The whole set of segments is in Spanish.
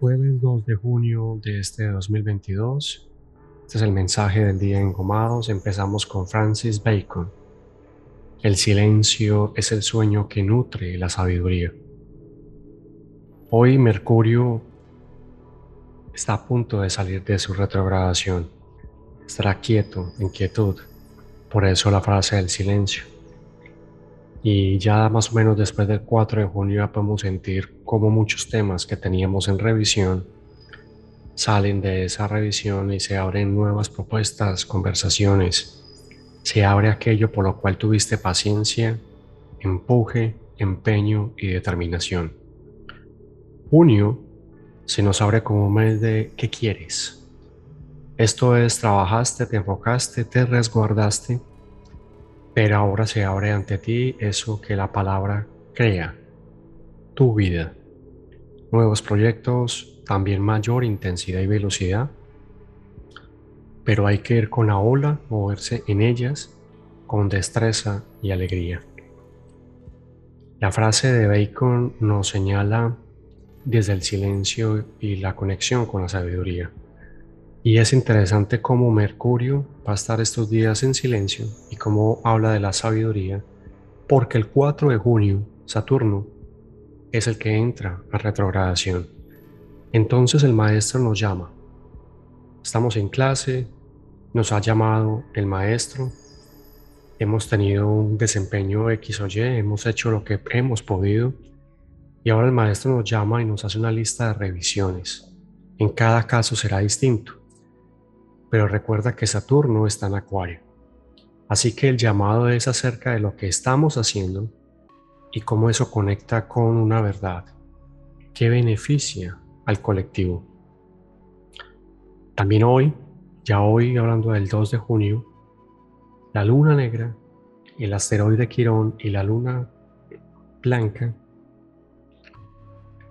Jueves 2 de junio de este 2022. Este es el mensaje del día en Gomados. Empezamos con Francis Bacon. El silencio es el sueño que nutre la sabiduría. Hoy Mercurio está a punto de salir de su retrogradación. Estará quieto, en quietud. Por eso la frase del silencio. Y ya más o menos después del 4 de junio ya podemos sentir como muchos temas que teníamos en revisión salen de esa revisión y se abren nuevas propuestas, conversaciones. Se abre aquello por lo cual tuviste paciencia, empuje, empeño y determinación. Junio se nos abre como mes de ¿qué quieres? Esto es, trabajaste, te enfocaste, te resguardaste pero ahora se abre ante ti eso que la palabra crea, tu vida. Nuevos proyectos, también mayor intensidad y velocidad, pero hay que ir con la ola, moverse en ellas con destreza y alegría. La frase de Bacon nos señala desde el silencio y la conexión con la sabiduría. Y es interesante cómo Mercurio va a estar estos días en silencio y cómo habla de la sabiduría, porque el 4 de junio Saturno es el que entra a retrogradación. Entonces el maestro nos llama. Estamos en clase, nos ha llamado el maestro, hemos tenido un desempeño X o Y, hemos hecho lo que hemos podido y ahora el maestro nos llama y nos hace una lista de revisiones. En cada caso será distinto pero recuerda que Saturno está en Acuario. Así que el llamado es acerca de lo que estamos haciendo y cómo eso conecta con una verdad que beneficia al colectivo. También hoy, ya hoy hablando del 2 de junio, la luna negra, el asteroide Quirón y la luna blanca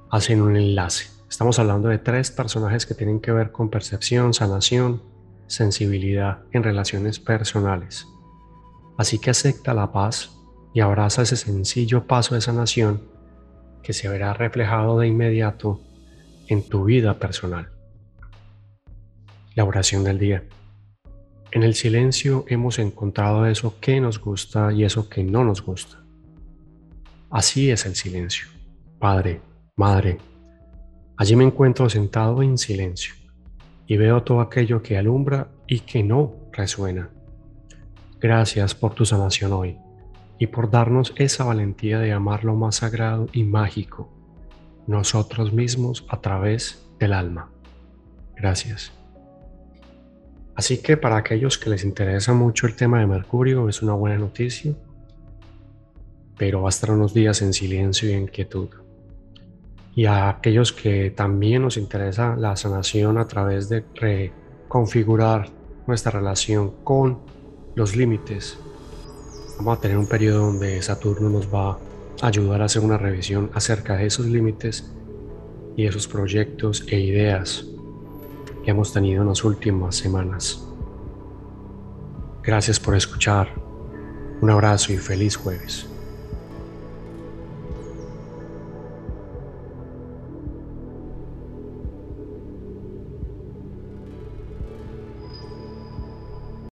hacen un enlace. Estamos hablando de tres personajes que tienen que ver con percepción, sanación sensibilidad en relaciones personales. Así que acepta la paz y abraza ese sencillo paso de sanación que se verá reflejado de inmediato en tu vida personal. La oración del día. En el silencio hemos encontrado eso que nos gusta y eso que no nos gusta. Así es el silencio. Padre, Madre, allí me encuentro sentado en silencio y veo todo aquello que alumbra y que no resuena. Gracias por tu sanación hoy y por darnos esa valentía de amar lo más sagrado y mágico, nosotros mismos a través del alma. Gracias. Así que para aquellos que les interesa mucho el tema de Mercurio es una buena noticia, pero va a estar unos días en silencio y en quietud y a aquellos que también nos interesa la sanación a través de reconfigurar nuestra relación con los límites. Vamos a tener un periodo donde Saturno nos va a ayudar a hacer una revisión acerca de esos límites y esos proyectos e ideas que hemos tenido en las últimas semanas. Gracias por escuchar. Un abrazo y feliz jueves.